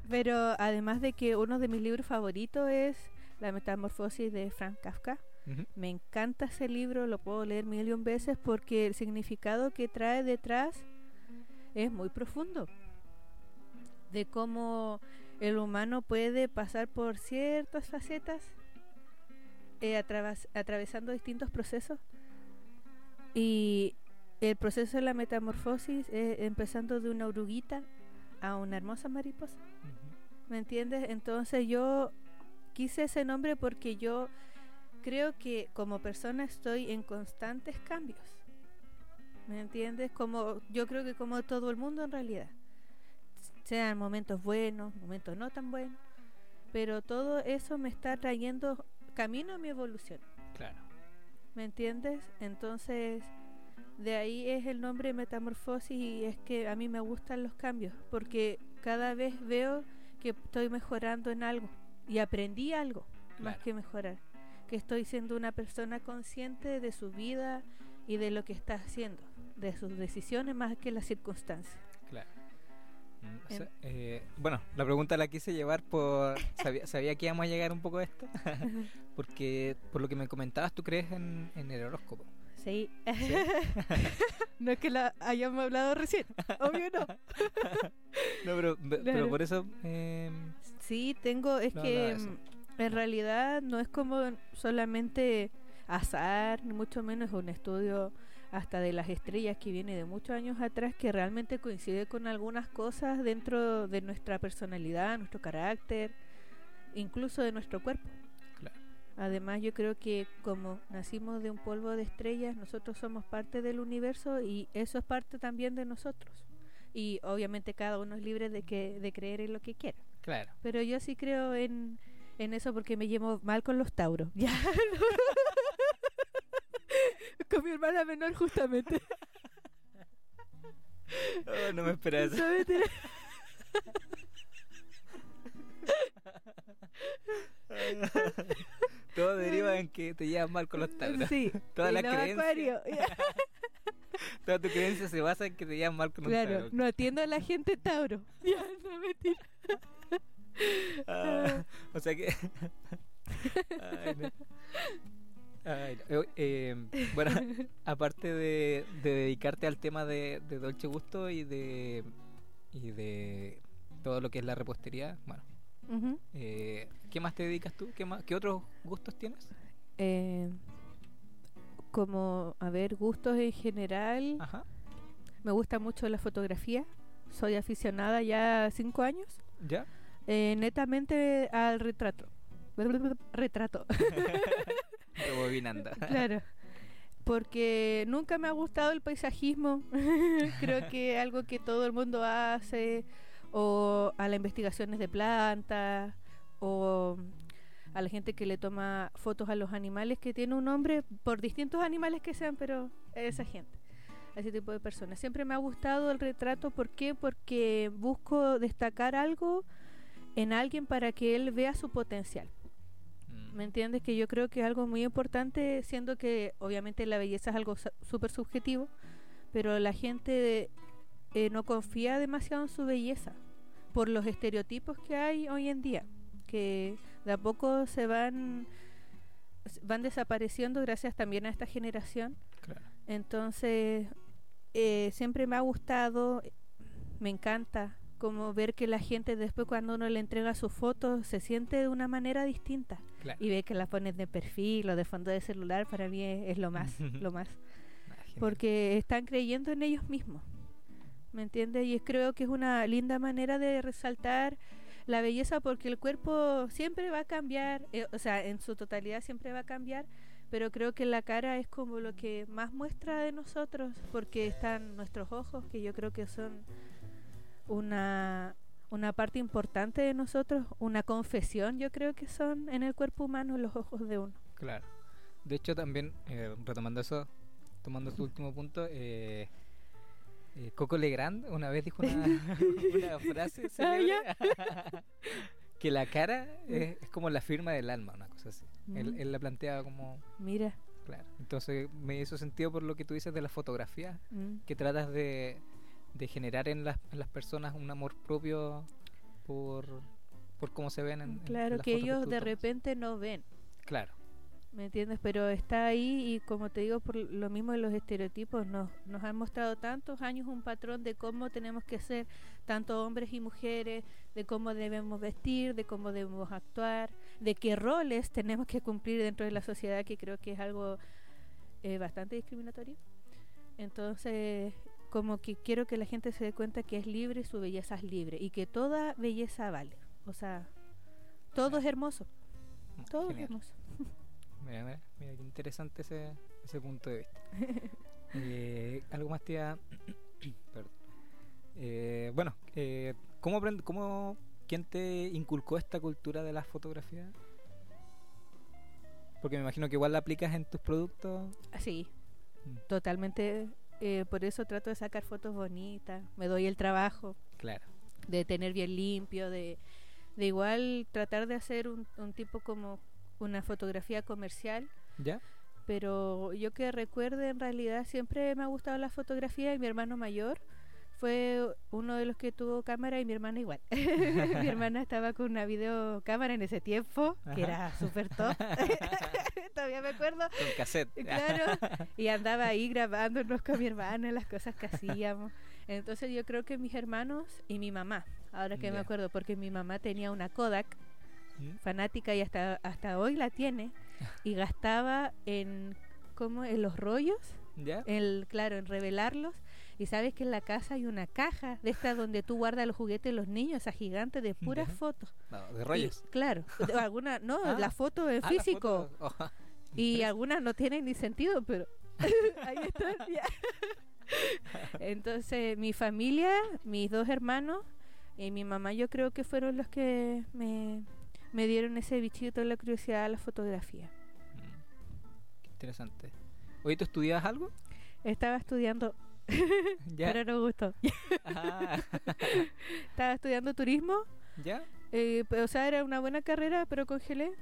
Pero además de que uno de mis libros favoritos es La Metamorfosis de Frank Kafka. Me encanta ese libro, lo puedo leer mil y un veces porque el significado que trae detrás es muy profundo. De cómo el humano puede pasar por ciertas facetas eh, atravesando distintos procesos. Y el proceso de la metamorfosis es empezando de una oruguita a una hermosa mariposa. ¿Me entiendes? Entonces yo quise ese nombre porque yo creo que como persona estoy en constantes cambios. ¿Me entiendes? Como yo creo que como todo el mundo en realidad. Sean momentos buenos, momentos no tan buenos, pero todo eso me está trayendo camino a mi evolución. Claro. ¿Me entiendes? Entonces, de ahí es el nombre Metamorfosis y es que a mí me gustan los cambios porque cada vez veo que estoy mejorando en algo y aprendí algo más que mejorar. Que estoy siendo una persona consciente de su vida y de lo que está haciendo, de sus decisiones más que las circunstancias. Claro. O sea, eh, bueno, la pregunta la quise llevar por... Sabía, sabía que íbamos a llegar un poco a esto, porque por lo que me comentabas, tú crees en, en el horóscopo. Sí. no es que la hayamos hablado recién, obvio no. No, pero, pe- pero Claro. por eso... em, Sí, tengo, es No, que mm, en realidad no es como solamente azar, ni mucho menos un estudio hasta de las estrellas que viene de muchos años atrás que realmente coincide con algunas cosas dentro de nuestra personalidad, nuestro carácter, incluso de nuestro cuerpo. claro. Además, yo creo que como nacimos de un polvo de estrellas, nosotros somos parte del universo y eso es parte también de nosotros. Y obviamente cada uno es libre de que de creer en lo que quiera. Claro. Pero yo sí creo en, en eso porque me llevo mal con los tauros. Ya. con mi hermana menor justamente. Oh, no me esperaba eso. Todo deriva en que te llevas mal con los tauros. Sí. Todas las los creencias. Toda tu creencia se basa en que te llevas mal con los Claro, tauros. no atiendo a la gente tauro. Ya, no mentira. Ah, o sea que. Ay, no. Ay, no. Eh, eh, bueno, aparte de, de dedicarte al tema de, de Dolce Gusto y de y de todo lo que es la repostería, bueno, eh, ¿qué más te dedicas tú? ¿Qué, más, ¿Qué otros gustos tienes? Eh, como, a ver, gustos en general. Ajá, Me gusta mucho la fotografía. Soy aficionada ya cinco años. ¿ya? netamente al retrato. Retrato. Rebobinando. claro. Porque nunca me ha gustado el paisajismo. Creo que algo que todo el mundo hace. O a las investigaciones de plantas. O a la gente que le toma fotos a los animales que tiene un nombre por distintos animales que sean, pero esa gente, ese tipo de personas. Siempre me ha gustado el retrato, ¿por qué? Porque busco destacar algo en alguien para que él vea su potencial. ¿Me entiendes? Que yo creo que es algo muy importante, siendo que obviamente la belleza es algo súper subjetivo, pero la gente eh, no confía demasiado en su belleza por los estereotipos que hay hoy en día, que de a poco se van van desapareciendo gracias también a esta generación. claro. Entonces, eh, siempre me ha gustado, me encanta como ver que la gente después cuando uno le entrega sus fotos se siente de una manera distinta claro. y ve que las pones de perfil o de fondo de celular para mí es, es lo más, lo más, Ah, porque están creyendo en ellos mismos, ¿me entiendes? Y creo que es una linda manera de resaltar la belleza porque el cuerpo siempre va a cambiar, eh, o sea, en su totalidad siempre va a cambiar, pero creo que la cara es como lo que más muestra de nosotros porque están nuestros ojos, que yo creo que son una una parte importante de nosotros, una confesión, yo creo que son en el cuerpo humano los ojos de uno. Claro. De hecho, también, eh, retomando eso, tomando su último punto, eh, Eh, Coco Legrand una vez dijo una, una frase Ah, que la cara es, es como la firma del alma, una cosa así. Él, Mm. él la planteaba como, Mira. claro. Entonces me hizo sentido por lo que tú dices de la fotografía, mm. que tratas de, de generar en las, en las personas un amor propio por, por cómo se ven en, en Claro las que fotos ellos tú de tomas. repente no ven. Claro, ¿Me entiendes? Pero está ahí y como te digo, por lo mismo de los estereotipos, nos, nos han mostrado tantos años un patrón de cómo tenemos que ser, tanto hombres y mujeres, de cómo debemos vestir, de cómo debemos actuar, de qué roles tenemos que cumplir dentro de la sociedad, que creo que es algo eh, bastante discriminatorio. Entonces, como que quiero que la gente se dé cuenta que es libre, su belleza es libre y que toda belleza vale. O sea, todo es hermoso, todo es hermoso. Mira, mira, mira qué interesante ese, ese punto de vista. Eh, algo más tía. Perdón. Eh, bueno, eh, ¿cómo, aprend- cómo quién te inculcó esta cultura de la fotografía? Porque me imagino que igual la aplicas en tus productos. Sí, Mm, totalmente. Eh, por eso trato de sacar fotos bonitas. Me doy el trabajo Claro. de tener bien limpio, de, de igual tratar de hacer un, un tipo como una fotografía comercial. ¿Ya? Pero yo que recuerde, en realidad siempre me ha gustado la fotografía y mi hermano mayor fue uno de los que tuvo cámara y mi hermana igual. mi hermana estaba con una videocámara en ese tiempo, que era súper top. Todavía me acuerdo. Con cassette. Claro, y andaba ahí grabándonos con mi hermana las cosas que hacíamos. Entonces yo creo que mis hermanos y mi mamá, ahora que me acuerdo, porque mi mamá tenía una Kodak ¿Mm? fanática y hasta hasta hoy la tiene y gastaba en como en los rollos, ¿Ya? el claro, en revelarlos y sabes que en la casa hay una caja de esta donde tú guardas los juguetes de los niños, esa gigante de puras fotos. No, de Y, rollos. claro, alguna no, Ah. la foto en Ah, físico. foto. Oh, Y algunas no tienen ni sentido, pero ahí están. Entonces, mi familia, mis dos hermanos y mi mamá, yo creo que fueron los que me, me dieron ese bichito de la curiosidad a la fotografía. Mm, Qué interesante. Oye, ¿tú estudiabas algo? Estaba estudiando, ¿Ya? pero no gustó. Ah, Estaba estudiando turismo, ¿Ya? eh, o sea, era una buena carrera, pero congelé.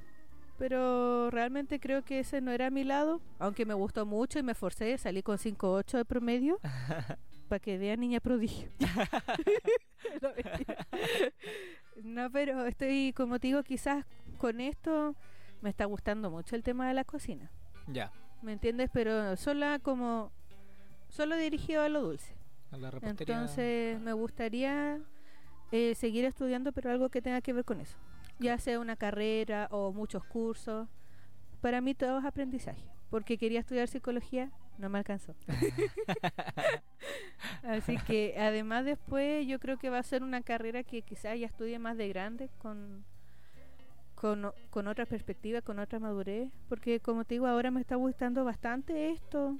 Pero realmente creo que ese no era mi lado, aunque me gustó mucho y me esforcé, salí con 5.8 de promedio. para que vea niña prodigio. no, pero estoy, como te digo, quizás con esto me está gustando mucho el tema de la cocina. Ya. ¿Me entiendes? Pero sola como solo dirigido a lo dulce. A la repostería. Entonces me gustaría eh, seguir estudiando, pero algo que tenga que ver con eso. Ya sea una carrera o muchos cursos. Para mí todo es aprendizaje. Porque quería estudiar psicología, no me alcanzó. Así que además después yo creo que va a ser una carrera que quizás ya estudie más de grande con, con, con otra perspectiva, con otra madurez. Porque como te digo, ahora me está gustando bastante esto.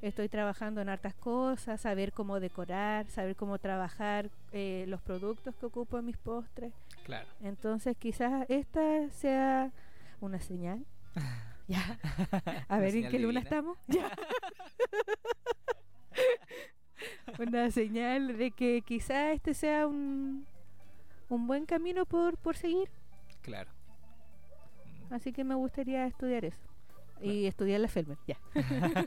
Estoy trabajando en hartas cosas, saber cómo decorar, saber cómo trabajar eh, los productos que ocupo en mis postres. Claro. Entonces quizás esta sea una señal. ya. A ver en qué luna estamos. Ya. una señal de que quizás este sea un, un buen camino por, por seguir. Claro. Así que me gustaría estudiar eso. Y estudiar la Felmer, ya.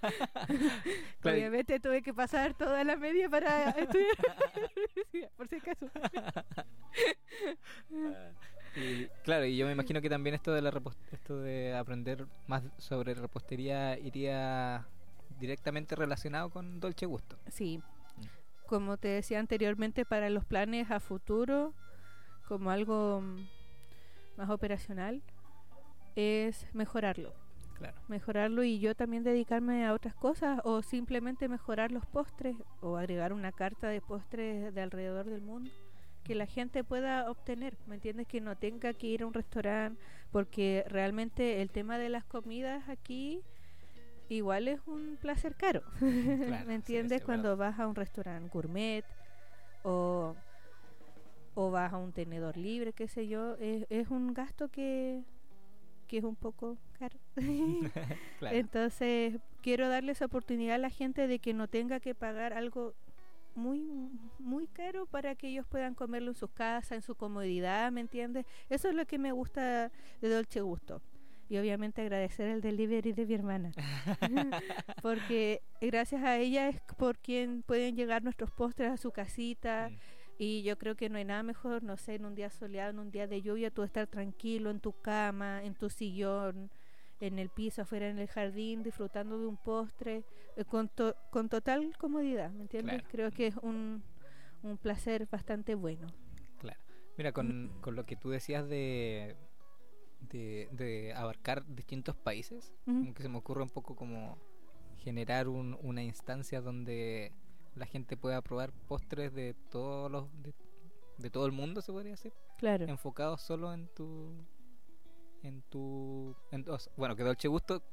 Claro, Obviamente tuve que pasar toda la media para estudiar. Sí, por si acaso. Y, claro, y yo me imagino que también esto de la esto de aprender más sobre repostería iría directamente relacionado con Dolce Gusto. Sí, Mm. como te decía anteriormente, para los planes a futuro, como algo mm, más operacional, es mejorarlo. Claro. Mejorarlo y yo también dedicarme a otras cosas o simplemente mejorar los postres o agregar una carta de postres de alrededor del mundo que la gente pueda obtener, ¿me entiendes? Que no tenga que ir a un restaurante porque realmente el tema de las comidas aquí igual es un placer caro. Claro, ¿Me entiendes? sí, Cuando vas a un restaurante gourmet o, o vas a un tenedor libre, qué sé yo, es, es un gasto que, que es un poco caro. claro. Entonces, quiero darle esa oportunidad a la gente de que no tenga que pagar algo muy muy caro para que ellos puedan comerlo en sus casas, en su comodidad, ¿me entiendes? Eso es lo que me gusta de Dolce Gusto. Y obviamente agradecer el delivery de mi hermana. Porque gracias a ella es por quien pueden llegar nuestros postres a su casita. Mm. Y yo creo que no hay nada mejor, no sé, en un día soleado, en un día de lluvia, tú estar tranquilo en tu cama, en tu sillón, en el piso, afuera en el jardín, disfrutando de un postre, eh, con, to- con total comodidad, ¿me entiendes? Claro. Creo que es un, un placer bastante bueno. Claro. Mira, con, con lo que tú decías de, de, de abarcar distintos países, como que se me ocurre un poco como generar un- una instancia donde la gente pueda probar postres de todos los de, de todo el mundo, se podría decir, Claro. enfocados solo en tu en tu en- bueno, que Dolce Gusto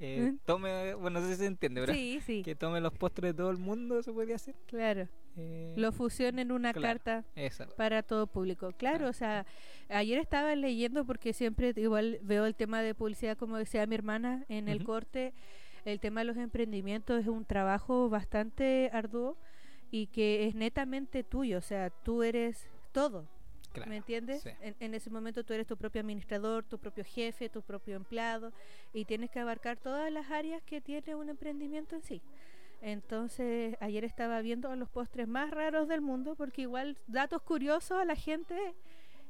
eh, tome, bueno, no sé si se entiende, ¿verdad? Sí, sí, Que tome los postres de todo el mundo, se podría hacer. claro. Eh, Lo fusionen en una claro. carta esa. para todo público. Claro, Ah. o sea, ayer estaba leyendo porque siempre igual veo el tema de publicidad, como decía mi hermana en el corte, el tema de los emprendimientos es un trabajo bastante arduo y que es netamente tuyo, o sea, tú eres todo. Claro, ¿Me entiendes? sí. En, en ese momento tú eres tu propio administrador, tu propio jefe, tu propio empleado y tienes que abarcar todas las áreas que tiene un emprendimiento en sí. Entonces, ayer estaba viendo los postres más raros del mundo porque igual datos curiosos a la gente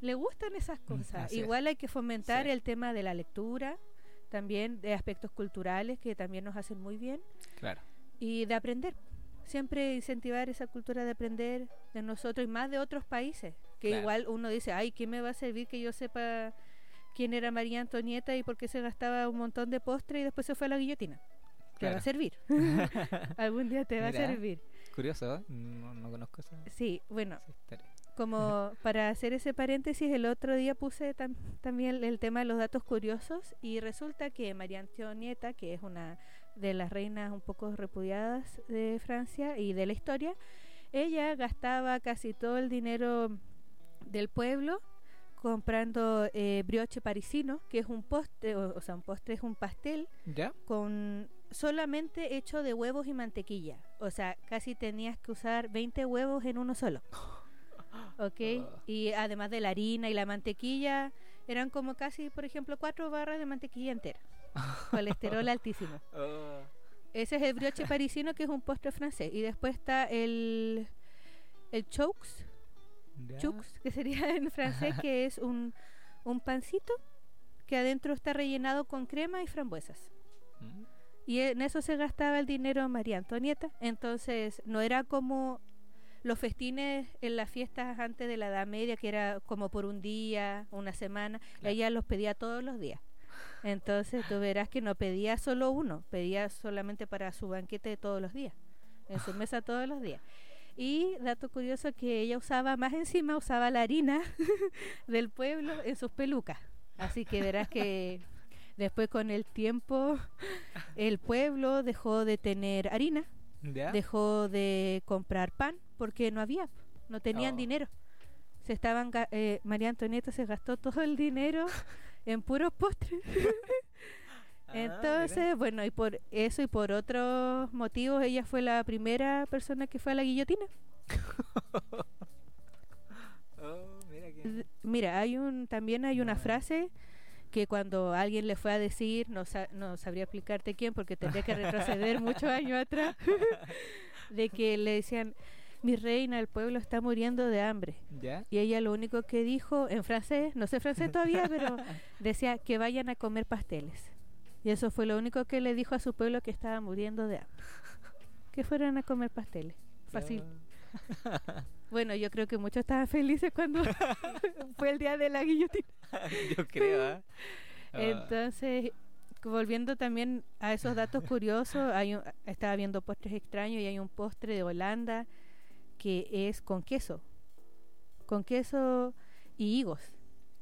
le gustan esas cosas. Mm, es. igual hay que fomentar Sí. el tema de la lectura, también de aspectos culturales que también nos hacen muy bien Claro. y de aprender. Siempre incentivar esa cultura de aprender de nosotros y más de otros países. Que Claro. igual uno dice, ay, ¿qué me va a servir que yo sepa quién era María Antonieta y por qué se gastaba un montón de postre y después se fue a la guillotina? Te va a servir. Algún día te va a servir. Curioso, ¿eh? no, no conozco esa, Sí, bueno, esa. Como para hacer ese paréntesis, el otro día puse tam- también el tema de los datos curiosos y resulta que María Antonieta, que es una de las reinas un poco repudiadas de Francia y de la historia, ella gastaba casi todo el dinero del pueblo comprando eh, brioche parisino, que es un postre, o, o sea, un postre es un pastel ¿Ya? con solamente hecho de huevos y mantequilla. O sea, casi tenías que usar 20 huevos en uno solo. ¿Ok? Y además de la harina y la mantequilla, eran como casi, por ejemplo, cuatro barras de mantequilla entera. Colesterol altísimo. Oh, Ese es el brioche parisino, que es un postre francés. Y después está el, el ya. chux, que sería en francés, que es un, un pancito que adentro está rellenado con crema y frambuesas. Mm, Y en eso se gastaba el dinero María Antonieta. Entonces, no era como los festines en las fiestas antes de la Edad Media, que era como por un día, una semana. Claro. Ella los pedía todos los días. Entonces, tú verás que no pedía solo uno, pedía solamente para su banquete todos los días, en su mesa todos los días. Y dato curioso que ella usaba más encima, usaba la harina del pueblo en sus pelucas. Así que verás que después con el tiempo el pueblo dejó de tener harina, ¿Ya? dejó de comprar pan porque no había, no tenían Oh. dinero. Se estaban eh, María Antonieta se gastó todo el dinero en puros postres. Ah, Entonces, bueno, y por eso y por otros motivos ella fue la primera persona que fue a la guillotina. mira. Oh, mira que... Mira, hay un también hay una frase que cuando alguien le fue a decir, no, sa- no sabría explicarte quién porque tendría que retroceder muchos años atrás, de que le decían, mi reina, el pueblo está muriendo de hambre. ¿Ya? Y ella lo único que dijo en francés, no sé francés todavía, pero decía que vayan a comer pasteles. Y eso fue lo único que le dijo a su pueblo que estaba muriendo de hambre. Que fueran a comer pasteles. Fácil. Bueno, yo creo que muchos estaban felices cuando fue el día de la guillotina. Yo creo. Ah, Entonces, volviendo también a esos datos curiosos, hay un- estaba viendo postres extraños y hay un postre de Holanda que es con queso. Con queso y higos.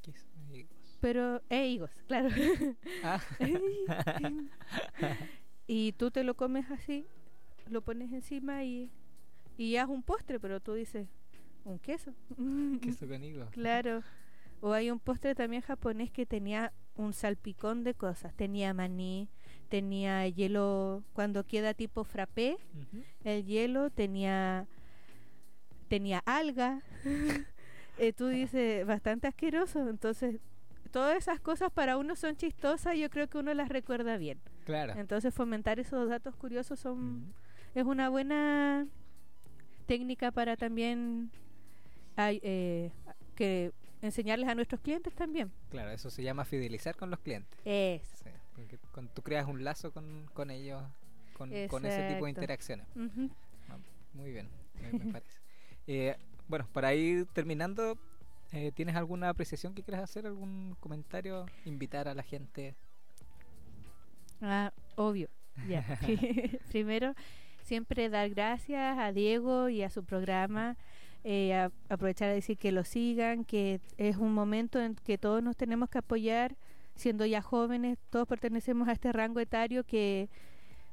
¿qué son higos? Pero, eh, higos, claro. Ah. y tú te lo comes así, lo pones encima y, y ya es un postre, pero tú dices, un queso. Queso con higos. Claro. O hay un postre también japonés que tenía un salpicón de cosas. Tenía maní, tenía hielo cuando queda tipo frappé, el hielo tenía tenía alga. Eh, tú dices, bastante asqueroso. Entonces, todas esas cosas para uno son chistosas y yo creo que uno las recuerda bien. Claro. Entonces, fomentar esos datos curiosos son es una buena técnica para también eh, que enseñarles a nuestros clientes también. Claro, eso se llama fidelizar con los clientes. Eso. Sí, porque cuando tú creas un lazo con, con ellos, con, con ese tipo de interacciones. Ujú. Ah, Muy bien, me, me parece. Eh, bueno, para ir terminando, eh, ¿tienes alguna apreciación que quieras hacer? ¿Algún comentario? ¿Invitar a la gente? Ah, obvio. Ya. Primero, siempre dar gracias a Diego y a su programa. eh, a- aprovechar a decir que lo sigan, que es un momento en que todos nos tenemos que apoyar, siendo ya jóvenes, todos pertenecemos a este rango etario que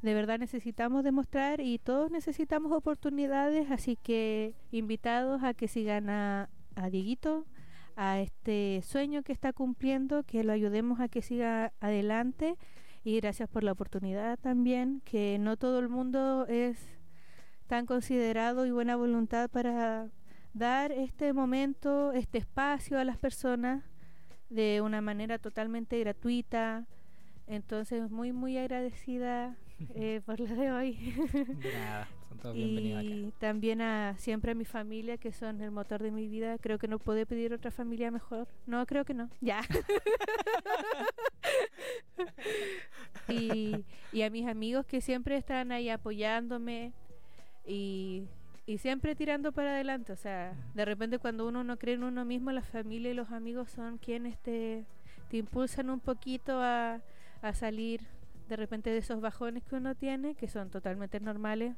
de verdad necesitamos demostrar y todos necesitamos oportunidades, así que invitados a que sigan a, a Dieguito, a este sueño que está cumpliendo, que lo ayudemos a que siga adelante y gracias por la oportunidad también, que no todo el mundo es tan considerado y buena voluntad para dar este momento, este espacio a las personas de una manera totalmente gratuita. Entonces, muy, muy agradecida eh, por la de hoy. De nada, son todos bienvenidos y también a siempre a mi familia, que son el motor de mi vida. Creo que no puede pedir otra familia mejor. No, creo que no. Ya. y, y a mis amigos que siempre están ahí apoyándome y, y siempre tirando para adelante. O sea, de repente cuando uno no cree en uno mismo, la familia y los amigos son quienes te, te impulsan un poquito a, a salir de repente de esos bajones que uno tiene, que son totalmente normales,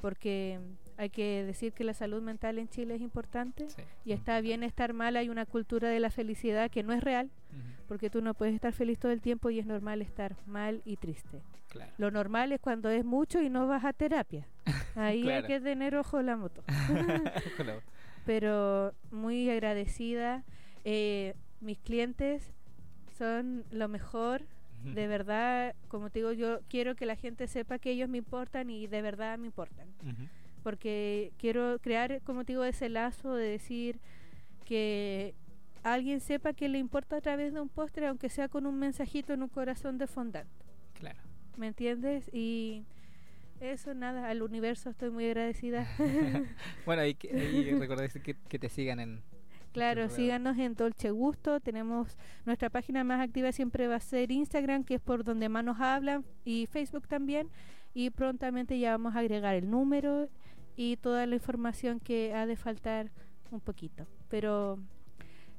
porque hay que decir que la salud mental en Chile es importante. Sí. y está bien estar mal, hay una cultura de la felicidad que no es real, porque tú no puedes estar feliz todo el tiempo y es normal estar mal y triste. Claro. Lo normal es cuando es mucho y no vas a terapia. Ahí hay Claro. que tener ojo en la moto. Pero muy agradecida. Eh, mis clientes son lo mejor. De verdad, como te digo, yo quiero que la gente sepa que ellos me importan y de verdad me importan. Ujú, Porque quiero crear, como te digo, ese lazo de decir que alguien sepa que le importa a través de un postre, aunque sea con un mensajito en un corazón de fondant. Claro. ¿Me entiendes? Y eso, nada, al universo estoy muy agradecida. Bueno, y, y que, que te sigan en. claro, síganos en Dolce Gusto. Tenemos nuestra página más activa siempre va a ser Instagram, que es por donde más nos hablan, y Facebook también. Y prontamente ya vamos a agregar el número y toda la información que ha de faltar un poquito. Pero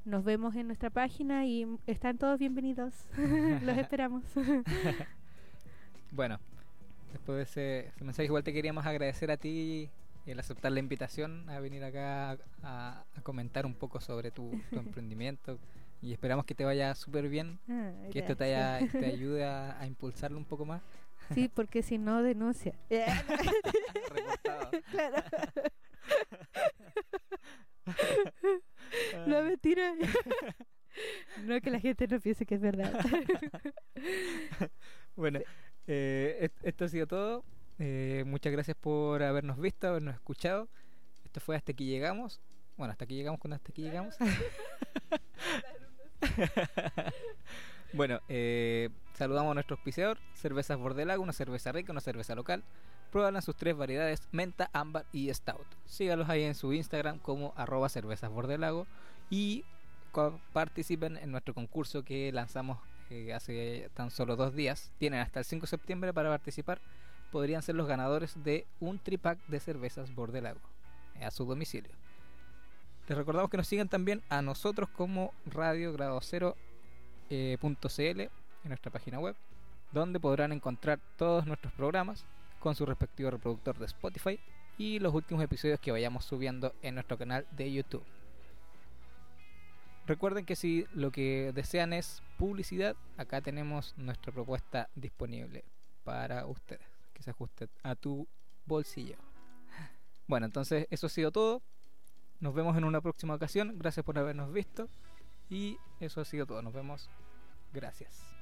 nos vemos en nuestra página y están todos bienvenidos. Los esperamos. Bueno, después de ese, ese mensaje, igual te queríamos agradecer a ti el aceptar la invitación a venir acá a, comentar un poco sobre tu, tu emprendimiento y esperamos que te vaya súper bien, Ah, que esto te, haya- te ayude a, a impulsarlo un poco más. Sí, porque si no denuncia. Claro. No, mentira. No que la gente no piense que es verdad. Bueno, eh, est- esto ha sido todo. Eh, muchas gracias por habernos visto, habernos escuchado. Esto fue Hasta aquí llegamos. Bueno, hasta aquí llegamos cuando hasta aquí llegamos. bueno, eh, saludamos a nuestro auspiciador, Cervezas Bordelago, una cerveza rica, una cerveza local. Prueban sus tres variedades, menta, ámbar y stout. Sígalos ahí en su Instagram como arroba cervezas bordelago y participen en nuestro concurso que lanzamos eh, hace tan solo dos días. Tienen hasta el 5 de septiembre para participar. Podrían ser los ganadores de un tripack de cervezas Bordelago a su domicilio. Les recordamos que nos sigan también a nosotros como Radio Grado Cero eh, CL en nuestra página web, donde podrán encontrar todos nuestros programas con su respectivo reproductor de Spotify y los últimos episodios que vayamos subiendo en nuestro canal de YouTube. Recuerden que si lo que desean es publicidad, acá tenemos nuestra propuesta disponible para ustedes, que se ajuste a tu bolsillo. Bueno, entonces eso ha sido todo. Nos vemos en una próxima ocasión. Gracias por habernos visto. Y eso ha sido todo. Nos vemos. Gracias.